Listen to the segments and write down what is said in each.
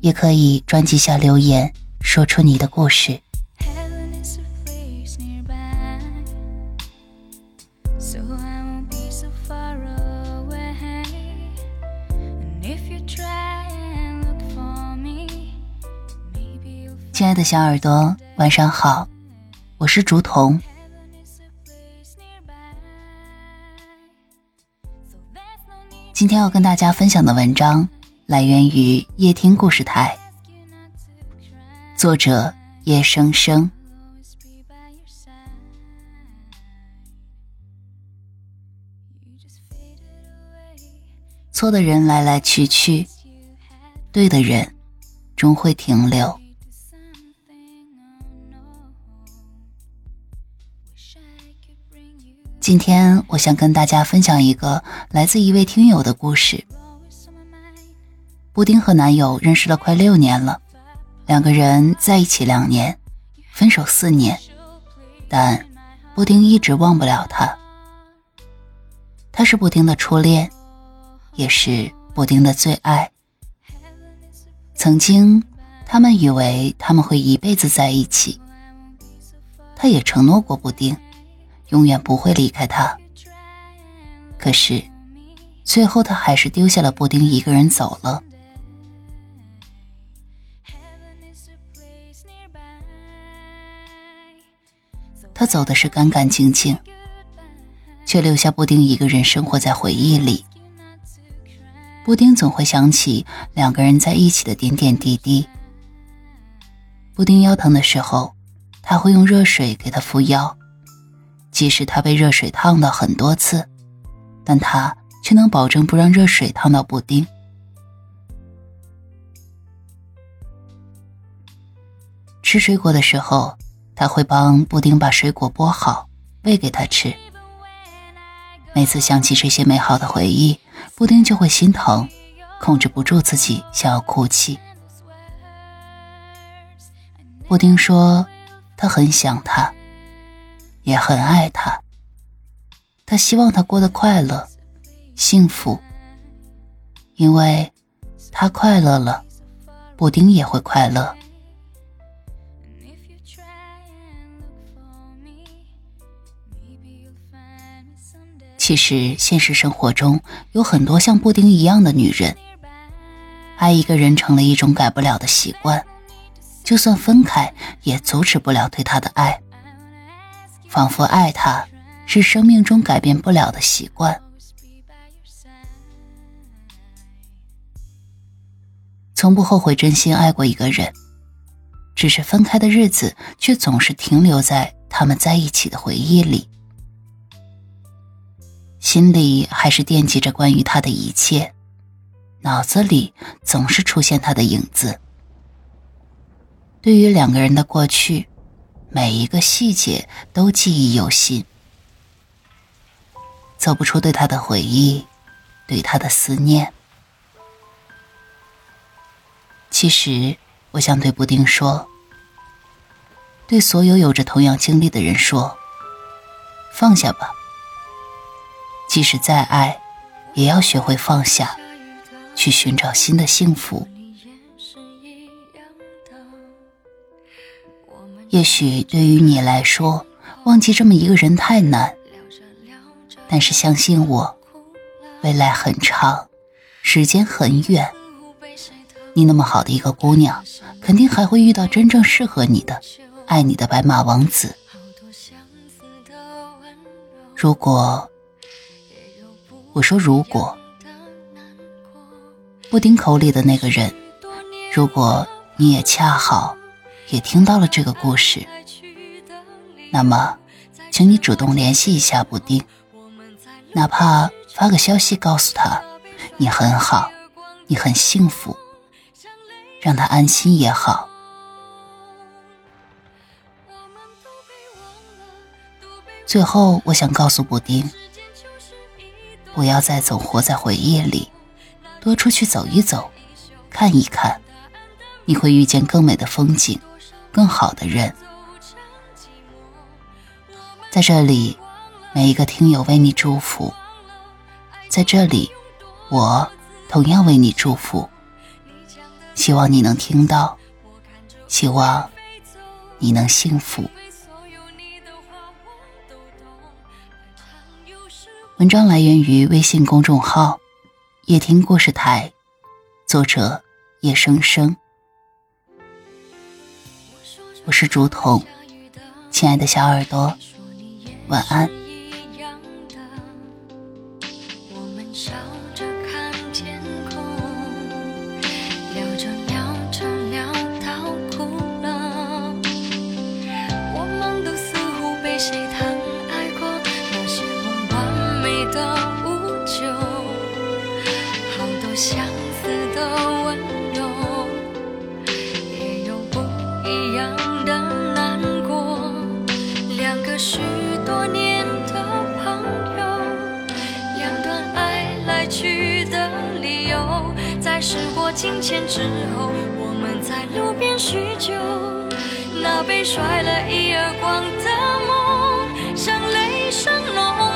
也可以专辑下留言，说出你的故事。亲爱的小耳朵，晚上好，我是竹童。今天要跟大家分享的文章。来源于夜听故事台，作者叶生生。错的人来来去去，对的人终会停留。今天我想跟大家分享一个来自一位听友的故事。布丁和男友认识了快六年了，两个人在一起两年，分手四年，但布丁一直忘不了他。他是布丁的初恋，也是布丁的最爱。曾经，他们以为他们会一辈子在一起，他也承诺过布丁，永远不会离开他。可是，最后他还是丢下了布丁一个人走了。他走的是干干净净，却留下布丁一个人生活在回忆里。布丁总会想起两个人在一起的点点滴滴。布丁腰疼的时候，他会用热水给他敷腰，即使他被热水烫到很多次，但他却能保证不让热水烫到布丁。吃水果的时候。他会帮布丁把水果剥好，喂给他吃。每次想起这些美好的回忆，布丁就会心疼，控制不住自己想要哭泣。布丁说：“他很想他，也很爱他。他希望他过得快乐、幸福，因为他快乐了，布丁也会快乐。”其实，现实生活中有很多像布丁一样的女人，爱一个人成了一种改不了的习惯，就算分开也阻止不了对他的爱，仿佛爱他是生命中改变不了的习惯。从不后悔真心爱过一个人，只是分开的日子却总是停留在他们在一起的回忆里。心里还是惦记着关于他的一切，脑子里总是出现他的影子。对于两个人的过去，每一个细节都记忆犹新，走不出对他的回忆，对他的思念。其实，我想对布丁说，对所有有着同样经历的人说，放下吧。即使再爱，也要学会放下，去寻找新的幸福。也许对于你来说，忘记这么一个人太难，但是相信我，未来很长，时间很远。你那么好的一个姑娘，肯定还会遇到真正适合你的、爱你的白马王子。如果。我说：“如果布丁口里的那个人，如果你也恰好也听到了这个故事，那么，请你主动联系一下布丁，哪怕发个消息告诉他，你很好，你很幸福，让他安心也好。最后，我想告诉布丁，不要再总活在回忆里，多出去走一走，看一看，你会遇见更美的风景，更好的人。在这里，每一个听友为你祝福。在这里，我同样为你祝福。希望你能听到，希望你能幸福。文章来源于微信公众号“夜听故事台”，作者叶声声。我是竹筒，亲爱的小耳朵，晚安。相思的温柔也有不一样的难过两个许多年的朋友两段爱来去的理由在时过境迁之后我们在路边叙旧那被甩了一耳光的梦像雷声落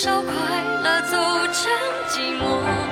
少快乐走成寂寞。